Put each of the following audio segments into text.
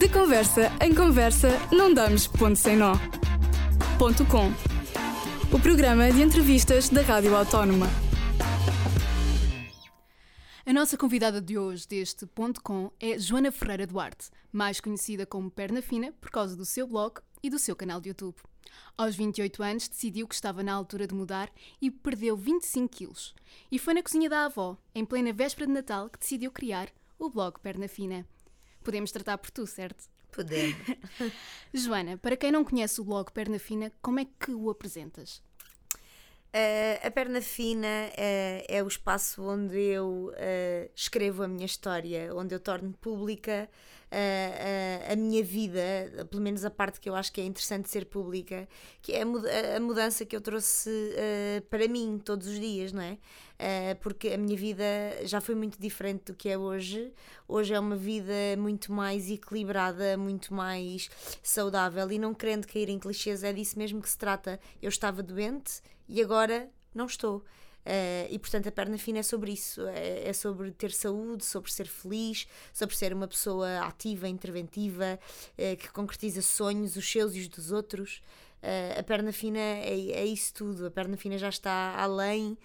De conversa em conversa, não damos ponto sem nó. Ponto com. O programa de entrevistas da Rádio Autónoma. A nossa convidada de hoje deste ponto com é Joana Ferreira Duarte, mais conhecida como Perna Fina por causa do seu blog e do seu canal de YouTube. Aos 28 anos decidiu que estava na altura de mudar e perdeu 25 quilos. E foi na cozinha da avó, em plena véspera de Natal, que decidiu criar o blog Perna Fina. Podemos tratar por tu, certo? Podemos. Joana, para quem não conhece o blog Perna Fina, como é que o apresentas? Uh, a Perna Fina uh, é o espaço onde eu uh, escrevo a minha história, onde eu torno pública a minha vida, pelo menos a parte que eu acho que é interessante ser pública, que é a, a mudança que eu trouxe para mim todos os dias, não é? porque a minha vida já foi muito diferente do que é hoje. Hoje é uma vida muito mais equilibrada, muito mais saudável e não querendo cair em clichês, é disso mesmo que se trata. Eu estava doente e agora não estou. Uh, e portanto a perna fina é sobre isso, é, é, sobre ter saúde, sobre ser feliz, sobre ser uma pessoa ativa, interventiva, uh, que concretiza sonhos, os seus e os dos outros. Uh, a perna fina é, é isso tudo, a perna fina já está além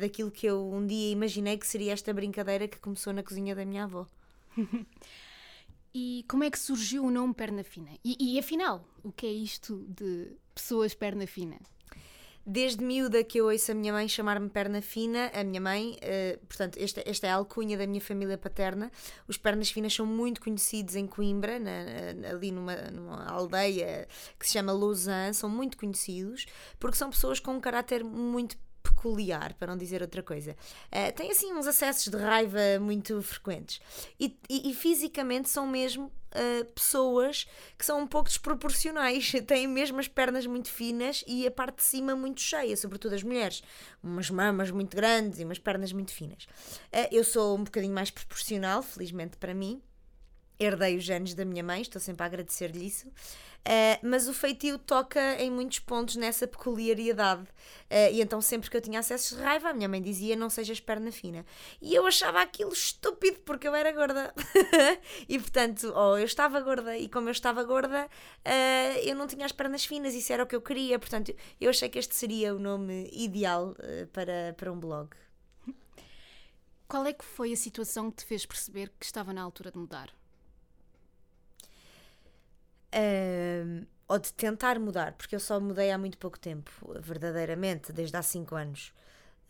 daquilo que eu um dia imaginei que seria esta brincadeira que começou na cozinha da minha avó. e como é que surgiu o nome perna fina? E, e afinal, o que é isto de pessoas perna fina? Desde miúda que eu ouço a minha mãe chamar-me perna fina, a minha mãe, uh, portanto, esta, esta é a alcunha da minha família paterna. Os pernas finas são muito conhecidos em Coimbra, na, na, ali numa, numa aldeia que se chama Lausanne, são muito conhecidos porque são pessoas com um caráter muito peculiar, para não dizer outra coisa. Uh, tem assim uns acessos de raiva muito frequentes. E, e, e fisicamente são mesmo uh, pessoas que são um pouco desproporcionais. Têm mesmo as pernas muito finas e a parte de cima muito cheia, sobretudo as mulheres. Umas mamas muito grandes e umas pernas muito finas. Uh, eu sou um bocadinho mais proporcional, felizmente para mim. Herdei os genes da minha mãe, estou sempre a agradecer-lhe isso. Uh, mas o feitio toca em muitos pontos nessa peculiaridade. Uh, e então, sempre que eu tinha acessos de raiva, a minha mãe dizia: Não sejas perna fina. E eu achava aquilo estúpido porque eu era gorda. e portanto, oh, eu estava gorda, e como eu estava gorda, uh, eu não tinha as pernas finas, isso era o que eu queria. Portanto, eu achei que este seria o nome ideal para, para um blog. Qual é que foi a situação que te fez perceber que estava na altura de mudar? Uh, ou de tentar mudar, porque eu só mudei há muito pouco tempo, verdadeiramente, desde há 5 anos.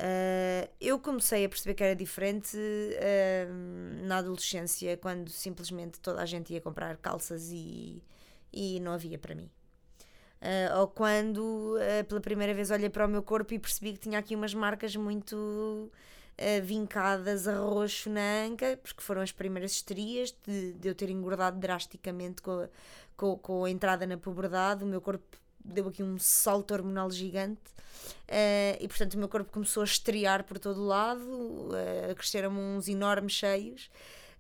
Uh, eu comecei a perceber que era diferente uh, na adolescência, quando simplesmente toda a gente ia comprar calças e, e não havia para mim. Uh, ou quando pela primeira vez olhei para o meu corpo e percebi que tinha aqui umas marcas muito vincadas a roxo na anca, porque foram as primeiras histerias de, de eu ter engordado drasticamente com a, com, com a entrada na puberdade, o meu corpo deu aqui um salto hormonal gigante uh, e portanto o meu corpo começou a estrear por todo o lado, uh, cresceram uns enormes cheios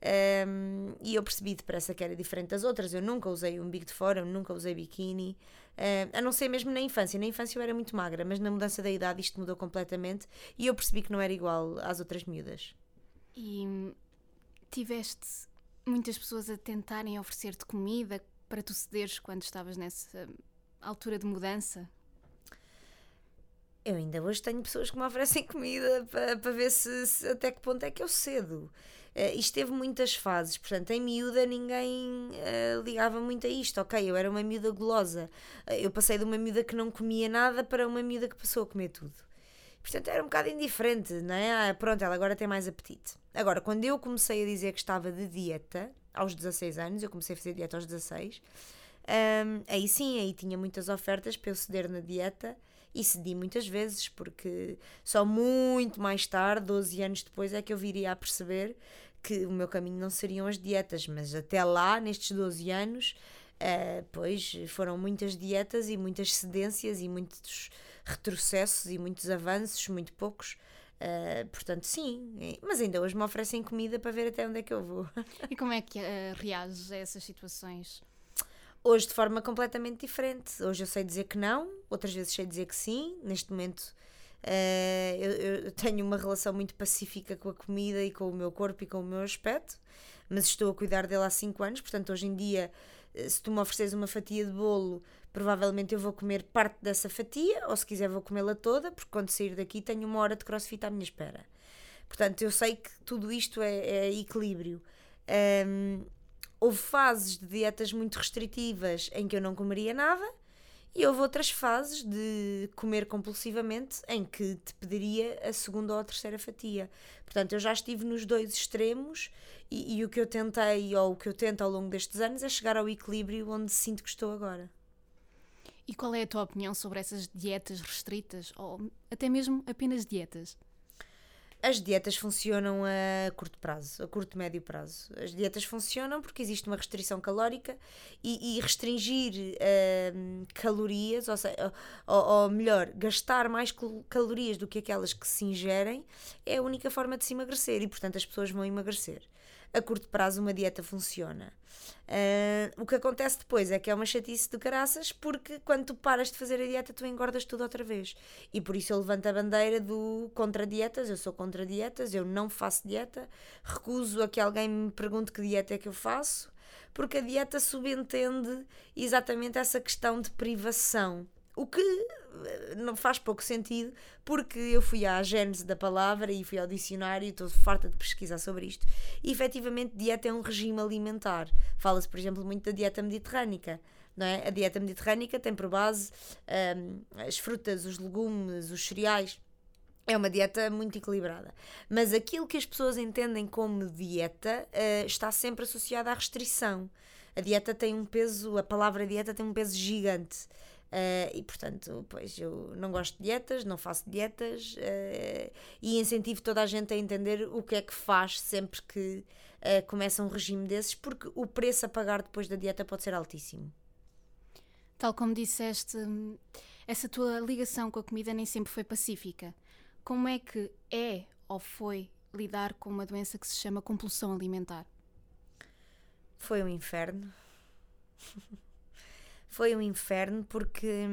um, e eu percebi depressa que era diferente das outras. Eu nunca usei um big de fora, eu nunca usei biquíni, uh, a não ser mesmo na infância. Na infância eu era muito magra, mas na mudança da idade isto mudou completamente e eu percebi que não era igual às outras miúdas. E tiveste muitas pessoas a tentarem oferecer-te comida para tu cederes quando estavas nessa altura de mudança? Eu ainda hoje tenho pessoas que me oferecem comida para, para ver se, se até que ponto é que eu cedo. Uh, isto teve muitas fases, portanto, em miúda ninguém uh, ligava muito a isto. Ok, eu era uma miúda gulosa. Uh, eu passei de uma miúda que não comia nada para uma miúda que passou a comer tudo. Portanto, era um bocado indiferente, não é? Ah, pronto, ela agora tem mais apetite. Agora, quando eu comecei a dizer que estava de dieta, aos 16 anos, eu comecei a fazer dieta aos 16, um, aí sim, aí tinha muitas ofertas para eu ceder na dieta e cedi muitas vezes, porque só muito mais tarde, 12 anos depois, é que eu viria a perceber que o meu caminho não seriam as dietas, mas até lá, nestes 12 anos, uh, pois foram muitas dietas e muitas cedências e muitos retrocessos e muitos avanços, muito poucos. Uh, portanto, sim, mas ainda hoje me oferecem comida para ver até onde é que eu vou. E como é que uh, reages a essas situações? Hoje de forma completamente diferente. Hoje eu sei dizer que não, outras vezes sei dizer que sim. Neste momento uh, eu, eu, tenho uma relação muito pacífica com a comida e com o meu corpo e com o meu aspecto. mas estou a cuidar dele há 5 anos, portanto, hoje em dia, eh, se tu me ofereces uma fatia de bolo, provavelmente eu vou comer parte dessa fatia, ou se quiser, vou comê-la toda, porque quando sair daqui tenho uma hora de crossfit à minha espera. Portanto, eu sei que tudo isto é, é equilíbrio. Um, houve fases de dietas muito restritivas em que eu não comeria nada e houve outras fases de comer compulsivamente em que te pediria a segunda ou a terceira fatia. Portanto, eu já estive nos dois extremos e, e o que eu tentei ou o que eu tento ao longo destes anos é chegar ao equilíbrio onde sinto que estou agora. E qual é a tua opinião sobre essas dietas restritas ou até mesmo apenas dietas? As dietas funcionam a curto prazo, a curto médio prazo. As dietas funcionam porque existe uma restrição calórica e, e restringir uh, calorias, ou, seja, ou, ou, melhor, gastar mais calorias do que aquelas que se ingerem é a única forma de se emagrecer e, portanto, as pessoas vão emagrecer a curto prazo uma dieta funciona. Uh, o que acontece depois é que é uma chatice de caraças, porque quando tu paras de fazer a dieta, tu engordas tudo outra vez. E por isso eu levanto a bandeira do contra dietas. Eu sou contra dietas, eu não faço dieta, recuso a que alguém me pergunte que dieta é que eu faço, porque a dieta subentende exatamente essa questão de privação. O que eh, não faz pouco sentido, porque eu fui à gênese da palavra e fui ao dicionário e estou farta de pesquisar sobre isto. E efetivamente, dieta é um regime alimentar. Fala-se, por exemplo, muito da dieta mediterrânica. Não é? A dieta mediterrânica tem por base um, as frutas, os legumes, os cereais. É uma dieta muito equilibrada. Mas aquilo que as pessoas entendem como dieta uh, está sempre associado à restrição. A dieta tem um peso, a palavra dieta tem um peso gigante. Uh, e portanto, pois eu não gosto de dietas, não faço dietas uh, e incentivo toda a gente a entender o que é que faz sempre que uh, começa um regime desses, porque o preço a pagar depois da dieta pode ser altíssimo. Tal como disseste, essa tua ligação com a comida nem sempre foi pacífica. Como é que é ou foi lidar com uma doença que se chama compulsão alimentar? Foi um inferno. foi um inferno porque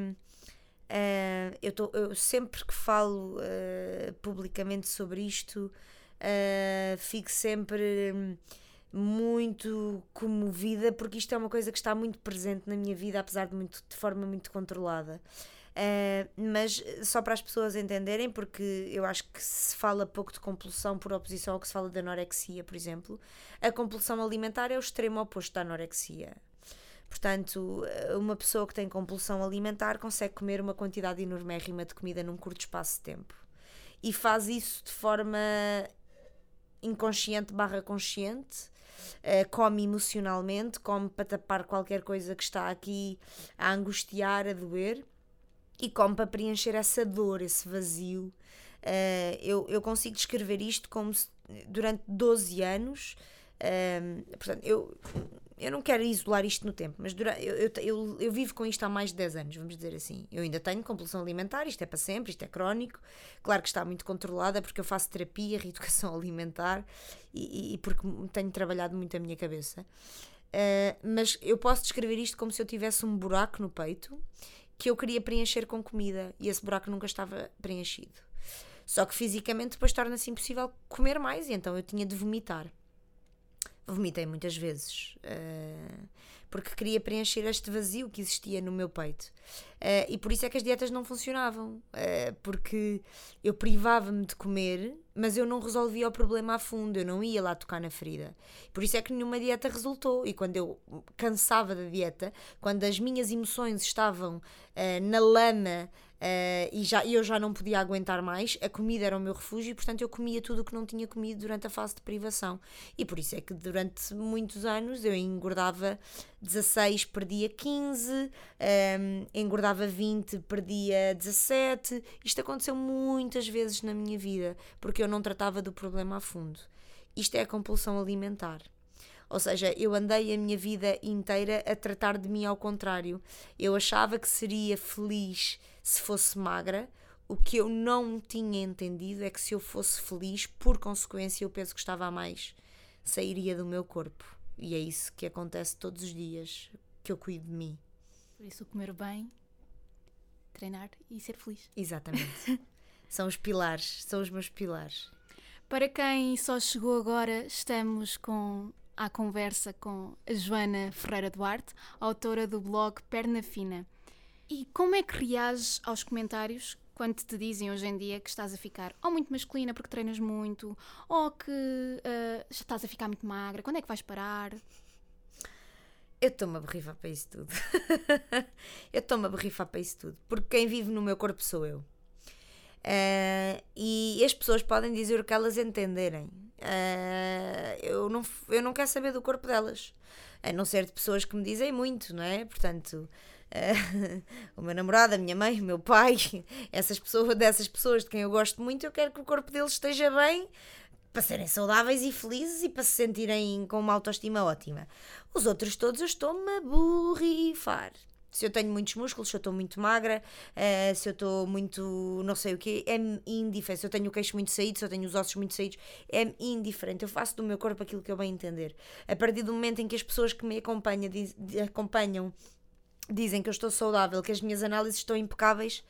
uh, eu, tô, eu sempre que falo uh, publicamente sobre isto uh, fico sempre muito comovida porque isto é uma coisa que está muito presente na minha vida apesar de muito de forma muito controlada Uh, mas só para as pessoas entenderem, porque eu acho que se fala pouco de compulsão por oposição ao que se fala de anorexia, por exemplo, a compulsão alimentar é o extremo oposto da anorexia. Portanto, uma pessoa que tem compulsão alimentar consegue comer uma quantidade enormérrima de comida num curto espaço de tempo. E faz isso de forma inconsciente barra consciente, uh, come emocionalmente, come para tapar qualquer coisa que está aqui a angustiar, a doer, e come para preencher essa dor, esse vazio. Uh, eu, eu consigo descrever isto como se durante 12 anos. Portanto, eu eu não quero isolar isto no tempo, mas eu, eu, eu, eu, vivo com isto há mais de 10 anos, vamos dizer assim. Eu ainda tenho compulsão alimentar, isto é para sempre, isto é crónico. Claro que está muito controlada porque eu faço terapia, reeducação alimentar e, e porque tenho trabalhado muito a minha cabeça. Uh, mas eu posso descrever isto como se eu tivesse um buraco no peito que eu queria preencher com comida e esse buraco nunca estava preenchido. Só que fisicamente depois torna-se impossível comer mais e então eu tinha de vomitar. Vomitei muitas vezes. Uh, porque queria preencher este vazio que existia no meu peito. Uh, e por isso é que as dietas não funcionavam. Uh, porque eu privava-me de comer, mas eu não resolvia o problema a fundo, eu não ia lá tocar na ferida. Por isso é que nenhuma dieta resultou. E quando eu cansava da dieta, quando as minhas emoções estavam na lama Uh, e já, eu já não podia aguentar mais, a comida era o meu refúgio e, portanto, eu comia tudo o que não tinha comido durante a fase de privação. E por isso é que durante muitos anos eu engordava 16, perdia 15, um, ehm, engordava 20, perdia 17. Isto aconteceu muitas vezes na minha vida porque eu não tratava do problema a fundo. Isto é a compulsão alimentar. Ou seja, eu andei a minha vida inteira a tratar de mim ao contrário. Eu achava que seria feliz se fosse magra. O que eu não tinha entendido é que se eu fosse feliz, por consequência, o peso que estava a mais sairia do meu corpo. E é isso que acontece todos os dias que eu cuido de mim. Por isso, comer bem, treinar e ser feliz. Exatamente. são os pilares, são os meus pilares. Para quem só chegou agora, estamos com à conversa com a Joana Ferreira Duarte, autora do blog Perna Fina. E como é que reages aos comentários quando te dizem hoje em dia que estás a ficar ou muito masculina porque treinas muito, ou que uh, estás a ficar muito magra, quando é que vais parar? Eu estou-me a berrifar para isso tudo. eu estou-me a berrifar para isso tudo. Porque quem vive no meu corpo sou eu. Uh, e as pessoas podem dizer o que elas entenderem. Uh, eu, não, eu não quero saber do corpo delas. A não ser de pessoas que me dizem muito, não é? Portanto, uh, o meu namorado, a minha mãe, o meu pai, essas pessoas, dessas pessoas de quem eu gosto muito, eu quero que o corpo deles esteja bem para serem saudáveis e felizes e para se sentirem com uma autoestima ótima. Os outros todos eu estou-me a borrifar se eu tenho muitos músculos, se eu estou muito magra, uh, se eu estou muito não sei o quê, é indiferente. Se eu tenho o queixo muito saído, se eu tenho os ossos muito saídos, é indiferente. Eu faço do meu corpo aquilo que eu bem entender. A partir do momento em que as pessoas que me acompanham, acompanham dizem que eu estou saudável, que as minhas análises estão impecáveis,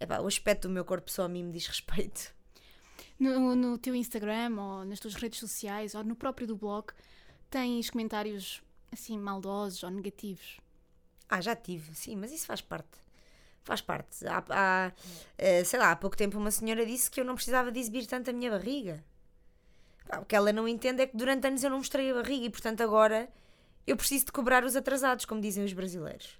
epá, o aspecto do meu corpo só a mim me diz respeito. No, no teu Instagram ou nas tuas redes sociais ou no próprio do blog, tens comentários assim maldosos ou negativos? Ah, já tive, sim, mas isso faz parte. Faz parte. Há, há, eh, sei lá, há pouco tempo uma senhora disse que eu não precisava de exibir tanto a minha barriga. O que ela não entende é que durante anos eu não mostrei a barriga e, portanto, agora eu preciso de cobrar os atrasados, como dizem os brasileiros.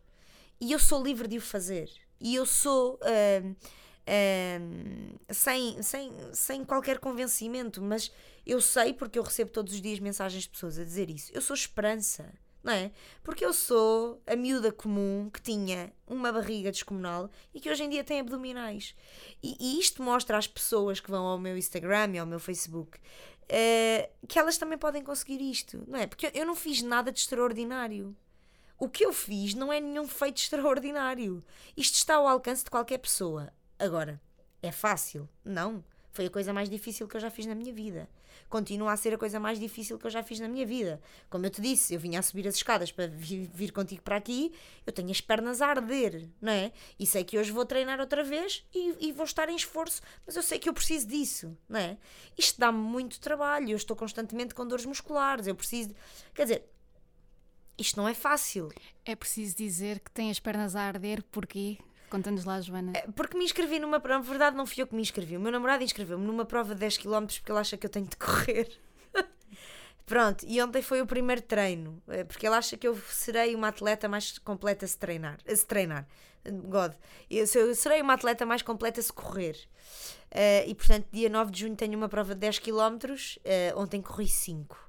E eu sou livre de o fazer. E eu sou. Uh, uh, sem, sem, sem qualquer convencimento, mas eu sei, porque eu recebo todos os dias mensagens de pessoas a dizer isso. Eu sou esperança não é? Porque eu sou a miúda comum que tinha uma barriga descomunal e que hoje em dia tem abdominais. E, e isto mostra às pessoas que vão ao meu Instagram e ao meu Facebook uh, que elas também podem conseguir isto, não é? Porque eu não fiz nada de extraordinário. O que eu fiz não é nenhum feito extraordinário. Isto está ao alcance de qualquer pessoa. Agora, é fácil? Não. Foi a coisa mais difícil que eu já fiz na minha vida continua a ser a coisa mais difícil que eu já fiz na minha vida. Como eu te disse, eu vinha a subir as escadas para vir, vir contigo para aqui, eu tenho as pernas a arder, não é? E sei que hoje vou treinar outra vez e, e vou estar em esforço, mas eu sei que eu preciso disso, não é? Isto dá-me muito trabalho, eu estou constantemente com dores musculares, eu preciso. Quer dizer, isto não é fácil. É preciso dizer que tem as pernas a arder, porquê? Conta-nos lá, Joana. É, porque me inscrevi numa prova, na verdade não fui eu que me inscrevi, o meu namorado inscreveu-me numa prova de 10 km porque ele acha que eu tenho de correr. Pronto, e ontem foi o primeiro treino, é, porque ele acha que eu serei uma atleta mais completa se treinar. Se treinar. God. Eu, eu serei uma atleta mais completa se correr. Uh, e portanto, dia 9 de junho tenho uma prova de 10 km, uh, ontem corri 5.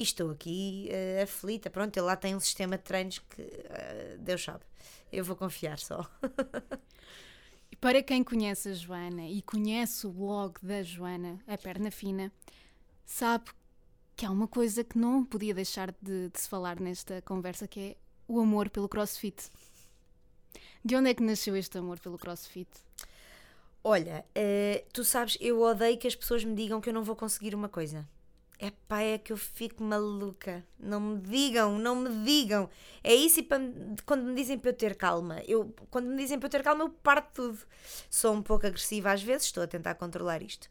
E estou aqui uh, aflita. Pronto, ele lá tem um sistema de treinos que uh, Deus sabe. Eu vou confiar só. Para quem conhece a Joana e conhece o blog da Joana, a Perna Fina, sabe que há uma coisa que não podia deixar de, de se falar nesta conversa, que é o amor pelo crossfit. De onde é que nasceu este amor pelo crossfit? Olha, uh, tu sabes, eu odeio que as pessoas me digam que eu não vou conseguir uma coisa. É pá, é que eu fico maluca. Não me digam, não me digam. É isso e quando me dizem para eu ter calma. Eu, quando me dizem para eu ter calma, eu parto tudo. Sou um pouco agressiva às vezes, estou a tentar controlar isto.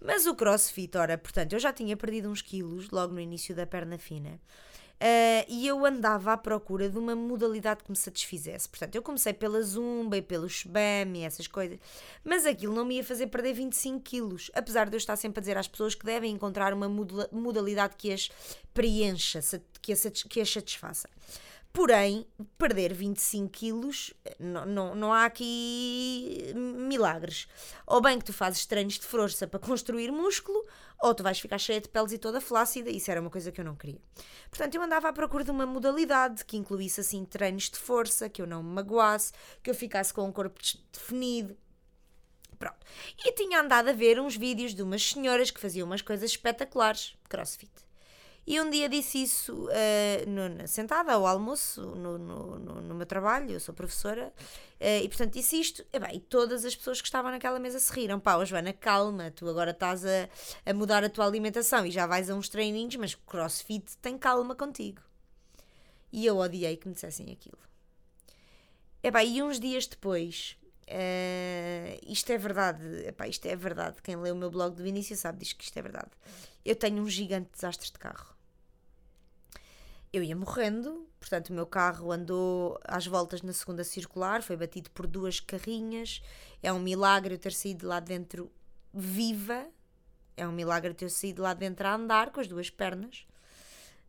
Mas o crossfit, ora, portanto, eu já tinha perdido uns quilos logo no início da perna fina. Uh, e eu andava à procura de uma modalidade que me satisfizesse. Portanto, eu comecei pela Zumba e pelo Shbam e essas coisas, mas aquilo não me ia fazer perder 25 quilos, apesar de eu estar sempre a dizer às pessoas que devem encontrar uma modalidade que as preencha, que as, satisfaça. Porém, perder 25 quilos, não, não, não há aqui milagres. Ou bem que tu fazes treinos de força para construir músculo, ou tu vais ficar cheia de peles e toda flácida, isso era uma coisa que eu não queria. Portanto, eu andava à procura de uma modalidade que incluísse assim treinos de força, que eu não me magoasse, que eu ficasse com um corpo definido. Pronto. E tinha andado a ver uns vídeos de umas senhoras que faziam umas coisas espetaculares, crossfit. E um dia disse isso uh, no, sentada ao almoço no, no, no, meu trabalho, eu sou professora, uh, e portanto disse isto, e, bem, e todas as pessoas que estavam naquela mesa se riram. Pá, oh, Joana, calma, tu agora estás a, a mudar a tua alimentação e já vais a uns treininhos, mas crossfit tem calma contigo. E eu odiei que me dissessem aquilo. E, bem, e uns dias depois, Uh, isto é verdade, epá, isto é verdade. Quem lê o meu blog do início sabe diz que isto é verdade. Eu tenho um gigante desastre de carro. Eu ia morrendo, portanto o meu carro andou às voltas na segunda circular, foi batido por duas carrinhas. É um milagre eu ter saído lá dentro viva, é um milagre ter saído lá dentro a andar com as duas pernas,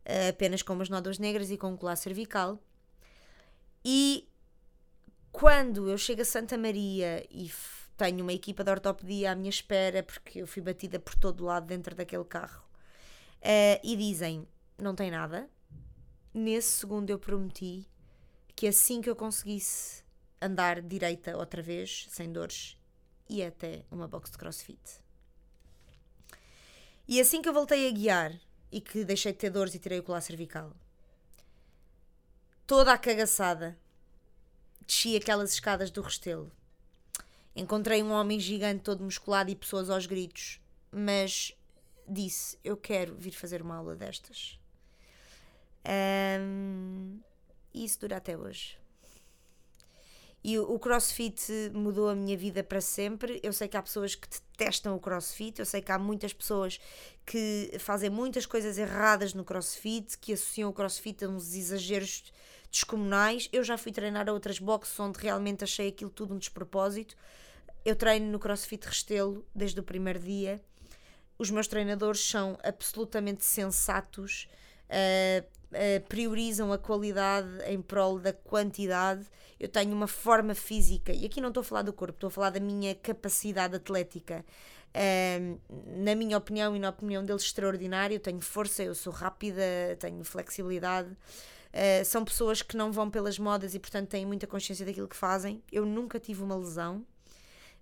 eh, apenas com umas nódoas negras e com um colar cervical. E quando eu chego a Santa Maria e tenho uma equipa de ortopedia à minha espera, porque eu fui batida por todo lado dentro daquele carro, uh, e dizem: não tem nada, nesse segundo eu prometi que assim que eu conseguisse andar direita outra vez, sem dores, ia até uma box de crossfit. E assim que eu voltei a guiar e que deixei de ter dores e tirei o colar cervical, toda a cagaçada, desci aquelas escadas do Restelo. Encontrei um homem gigante todo musculado e pessoas aos gritos, mas disse: Eu quero vir fazer uma aula destas. Um, e isso dura até hoje. E o, crossfit mudou a minha vida para sempre. Eu sei que há pessoas que detestam o crossfit, eu sei que há muitas pessoas que fazem muitas coisas erradas no crossfit, que associam o crossfit a uns exageros descomunais. Eu já fui treinar a outras boxes onde realmente achei aquilo tudo um despropósito. Eu treino no CrossFit Restelo desde o primeiro dia. Os meus treinadores são absolutamente sensatos uh, uh, priorizam a qualidade em prol da quantidade. Eu tenho uma forma física, e aqui não estou a falar do corpo, estou a falar da minha capacidade atlética. Uh, na minha opinião e na opinião deles, extraordinário. Eu tenho força, eu sou rápida, tenho flexibilidade. Uh, são pessoas que não vão pelas modas e, portanto, têm muita consciência daquilo que fazem. Eu nunca tive uma lesão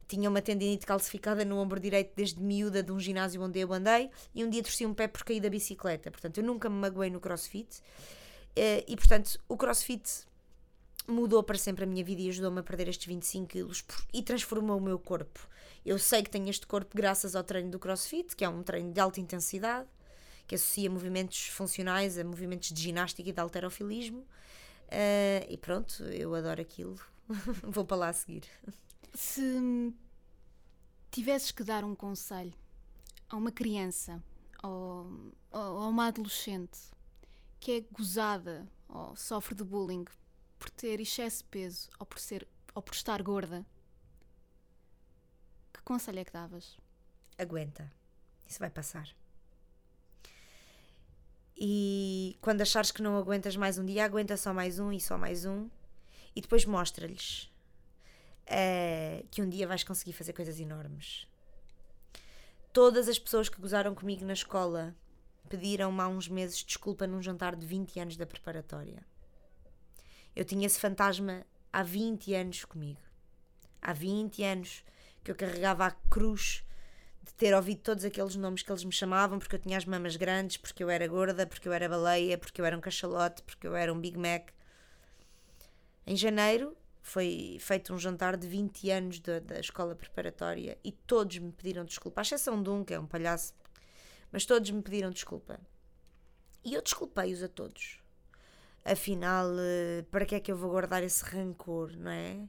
tinha uma tendinite calcificada no ombro direito desde miúda de um ginásio onde eu andei e um dia torci um pé por cair da bicicleta. Portanto, eu nunca me magoei no crossfit. Eh, e, portanto, o crossfit mudou para sempre a minha vida e ajudou-me a perder estes 25 quilos e transformou o meu corpo. Eu sei que tenho este corpo graças ao treino do crossfit, que é um treino de alta intensidade, que associa movimentos funcionais a movimentos de ginástica e de alterofilismo. Uh, e pronto, eu adoro aquilo. Vou para lá a seguir. Se tivesses que dar um conselho a uma criança ou, a uma adolescente que é gozada ou sofre de bullying por ter excesso de peso ou por, ser, ou por estar gorda, que conselho é que davas? Aguenta. Isso vai passar. E quando achares que não aguentas mais um dia, aguenta só mais um e só mais um. E depois mostra-lhes uh, que um dia vais conseguir fazer coisas enormes. Todas as pessoas que gozaram comigo na escola pediram-me há uns meses desculpa num jantar de 20 anos da preparatória. Eu tinha esse fantasma há 20 anos comigo. Há 20 anos que eu carregava a cruz de ter ouvido todos aqueles nomes que eles me chamavam, porque eu tinha as mamas grandes, porque eu era gorda, porque eu era baleia, porque eu era um cachalote, porque eu era um Big Mac. Em janeiro, foi feito um jantar de 20 anos da, da escola preparatória e todos me pediram desculpa, à exceção de um que é um palhaço, mas todos me pediram desculpa. E eu desculpei-os a todos. Afinal, eh, para que é que eu vou guardar esse rancor, não é?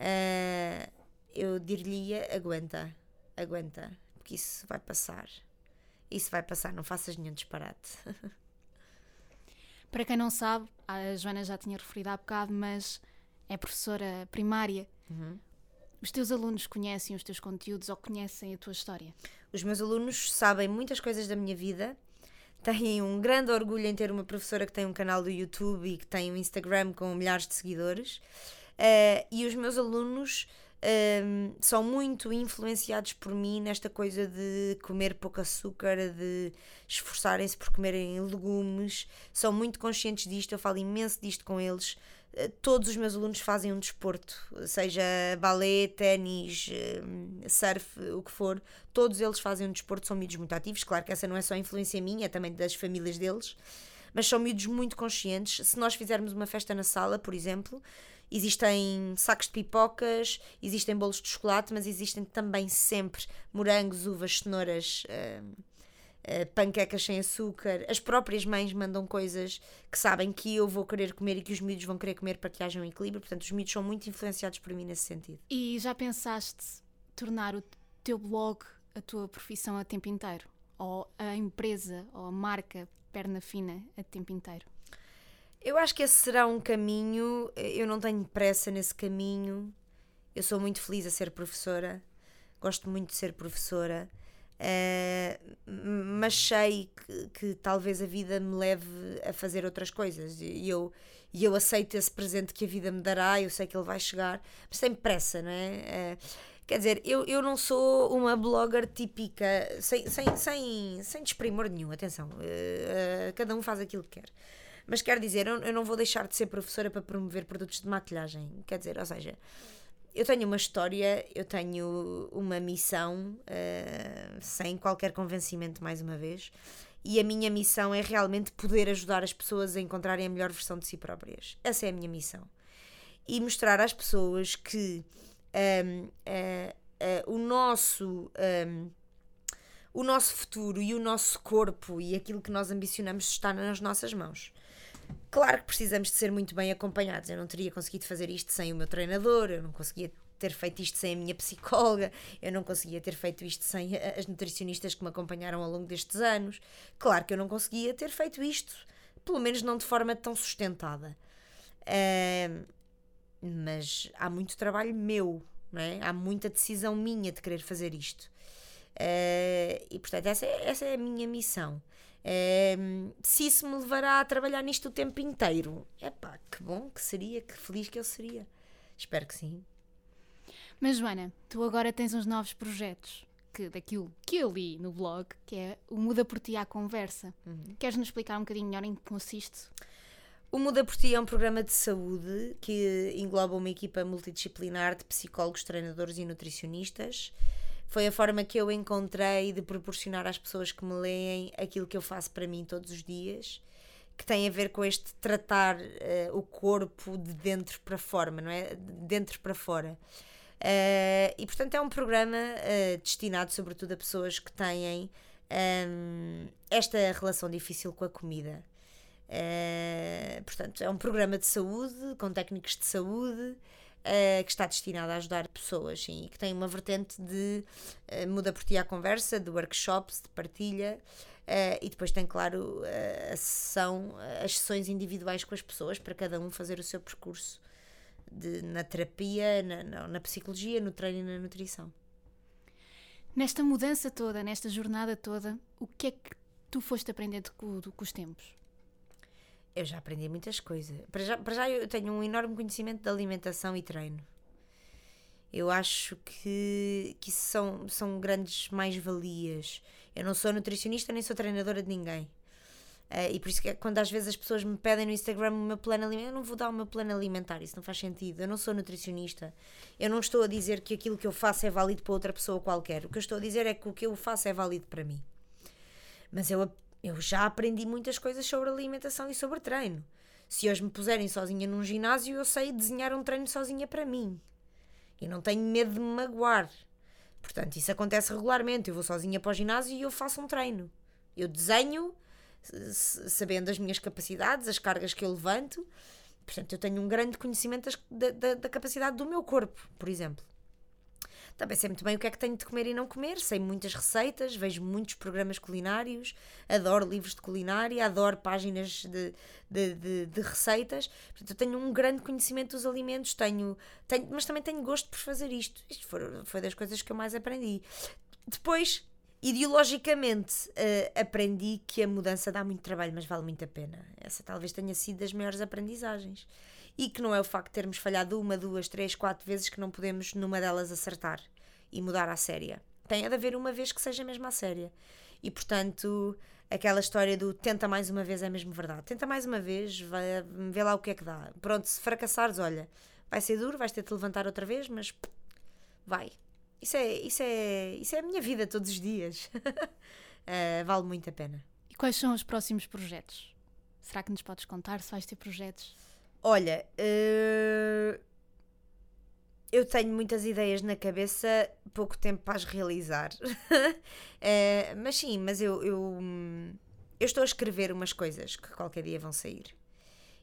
Uh, eu dir-lhe aguenta, aguenta, porque isso vai passar. Isso vai passar, não faças nenhum disparate. Para quem não sabe, a Joana já tinha referido há bocado, mas é professora primária. Uhum. Os teus alunos conhecem os teus conteúdos ou conhecem a tua história? Os meus alunos sabem muitas coisas da minha vida, têm um grande orgulho em ter uma professora que tem um canal do YouTube e que tem um Instagram com milhares de seguidores. Uh, e os meus alunos um, são muito influenciados por mim nesta coisa de comer pouco açúcar, de esforçarem-se por comerem legumes, são muito conscientes disto, eu falo imenso disto com eles. Uh, todos os meus alunos fazem um desporto, seja balé, ténis, surf, o que for, todos eles fazem um desporto, são miúdos muito ativos. Claro que essa não é só influência minha, é também das famílias deles, mas são miúdos muito conscientes. Se nós fizermos uma festa na sala, por exemplo, Existem sacos de pipocas, existem bolos de chocolate, mas existem também sempre morangos, uvas, cenouras, uh, uh, panquecas sem açúcar. As próprias mães mandam coisas que sabem que eu vou querer comer e que os miúdos vão querer comer para que haja um equilíbrio. Portanto, os miúdos são muito influenciados por mim nesse sentido. E já pensaste tornar o teu blog a tua profissão a tempo inteiro? Ou a empresa ou a marca perna fina a tempo inteiro? Eu acho que esse será um caminho. Eu não tenho pressa nesse caminho. Eu sou muito feliz a ser professora. Gosto muito de ser professora. Uh, mas sei que, que, talvez a vida me leve a fazer outras coisas e eu, e eu aceito esse presente que a vida me dará, eu sei que ele vai chegar, mas sem pressa, não é? Uh, quer dizer, eu, eu não sou uma blogger típica, sem, sem, sem, sem desprimor nenhum, atenção, uh, cada um faz aquilo que quer. Mas quer dizer, eu, eu não vou deixar de ser professora para promover produtos de maquilhagem, quer dizer, ou seja eu tenho uma história, eu tenho uma missão, uh, sem qualquer convencimento, mais uma vez, e a minha missão é realmente poder ajudar as pessoas a encontrarem a melhor versão de si próprias. Essa é a minha missão. E mostrar às pessoas que um, ehm, uh, eh, uh, eh, o nosso. Um, ehm, o nosso futuro e o nosso corpo e aquilo que nós ambicionamos está nas nossas mãos. Claro que precisamos de ser muito bem acompanhados. Eu não teria conseguido fazer isto sem o meu treinador, eu não conseguia ter feito isto sem a minha psicóloga, eu não conseguia ter feito isto sem as nutricionistas que me acompanharam ao longo destes anos. Claro que eu não conseguia ter feito isto, pelo menos não de forma tão sustentada. Mas há muito trabalho meu, não é? há muita decisão minha de querer fazer isto. Uh, e portanto, essa é, essa é a minha missão. Um, se isso me levará a trabalhar nisto o tempo inteiro, é pá, que bom que seria, que feliz que eu seria. Espero que sim. Mas Joana, tu agora tens uns novos projetos que, daquilo que eu li no blog, que é o Muda por Ti à Conversa. Uhum. Queres-nos explicar um bocadinho melhor em que consiste? O Muda por Ti é um programa de saúde que engloba uma equipa multidisciplinar de psicólogos, treinadores e nutricionistas foi a forma que eu encontrei de proporcionar às pessoas que me leem aquilo que eu faço para mim todos os dias, que tem a ver com este tratar uh, o corpo de dentro para fora, não é? De dentro para fora. Uh, e portanto é um programa uh, destinado sobretudo a pessoas que têm um, ehm, esta relação difícil com a comida. portanto, é um programa de saúde, com técnicos de saúde, uh, que está destinada a ajudar pessoas sim, e que tem uma vertente de uh, muda por ti à conversa, de workshops, de partilha. Uh, e depois tem, claro, a sessão, as sessões individuais com as pessoas para cada um fazer o seu percurso de, na terapia, na, na, na psicologia, no treino e na nutrição. Nesta mudança toda, nesta jornada toda, o que é que tu foste aprendendo com, com os tempos? Eu já aprendi muitas coisas. Para já, para já eu tenho um enorme conhecimento de alimentação e treino. Eu acho que, que isso são, são grandes mais-valias. Eu não sou nutricionista nem sou treinadora de ninguém. Uh, e por isso que é quando às vezes as pessoas me pedem no Instagram o meu plano alimentar, eu não vou dar o meu plano alimentar, isso não faz sentido. Eu não sou nutricionista. Eu não estou a dizer que aquilo que eu faço é válido para outra pessoa qualquer. O que eu estou a dizer é que o que eu faço é válido para mim. Mas eu eu já aprendi muitas coisas sobre alimentação e sobre treino. Se hoje me puserem sozinha num ginásio, eu sei desenhar um treino sozinha para mim. E não tenho medo de me magoar. Portanto, isso acontece regularmente. Eu vou sozinha para o ginásio e eu faço um treino. Eu desenho, sabendo as minhas capacidades, as cargas que eu levanto. Portanto, eu tenho um grande conhecimento da, da, da capacidade do meu corpo, por exemplo. Também sei muito bem o que é que tenho de comer e não comer, sei muitas receitas, vejo muitos programas culinários, adoro livros de culinária, adoro páginas de, de, de, de receitas. Portanto, eu tenho um grande conhecimento dos alimentos, tenho, tenho, mas também tenho gosto por fazer isto. Isto foi, foi das coisas que eu mais aprendi. Depois, ideologicamente, uh, aprendi que a mudança dá muito trabalho, mas vale muito a pena. Essa talvez tenha sido das maiores aprendizagens e que não é o facto de termos falhado uma, duas, três, quatro vezes que não podemos numa delas acertar e mudar à séria. Tem de haver uma vez que seja mesmo à séria. E portanto, aquela história do tenta mais uma vez é mesmo verdade. Tenta mais uma vez, vai, vê lá o que é que dá. Pronto, se fracassares, olha, vai ser duro, vais ter de levantar outra vez, mas vai. Isso é, isso é, isso é a minha vida todos os dias. uh, vale muito a pena. E quais são os próximos projetos? Será que nos podes contar se vais ter projetos? Olha, uh, eu tenho muitas ideias na cabeça, pouco tempo para as realizar. uh, mas sim, mas eu, eu, eu estou a escrever umas coisas que qualquer dia vão sair.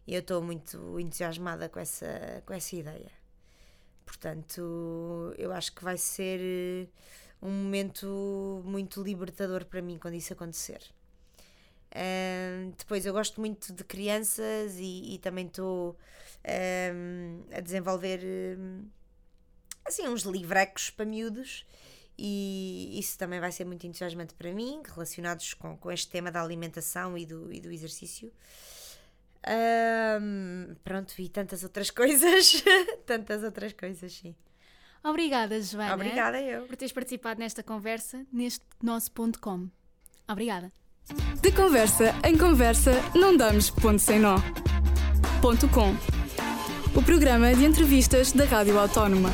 E eu estou muito entusiasmada com essa, com essa ideia. Portanto, eu acho que vai ser eh, um momento muito libertador para mim quando isso acontecer. Um, depois, eu gosto muito de crianças e, e também estou um, a desenvolver um, assim uns livrecos para miúdos e isso também vai ser muito entusiasmante para mim, relacionados com, com este tema da alimentação e do, e do exercício. Um, pronto, e tantas outras coisas, tantas outras coisas, sim. Obrigada, Joana. Obrigada eu. Por teres participado nesta conversa, neste nosso ponto com. Obrigada. De conversa em conversa, não damos ponto sem nó. Ponto com. O programa de entrevistas da Rádio Autónoma.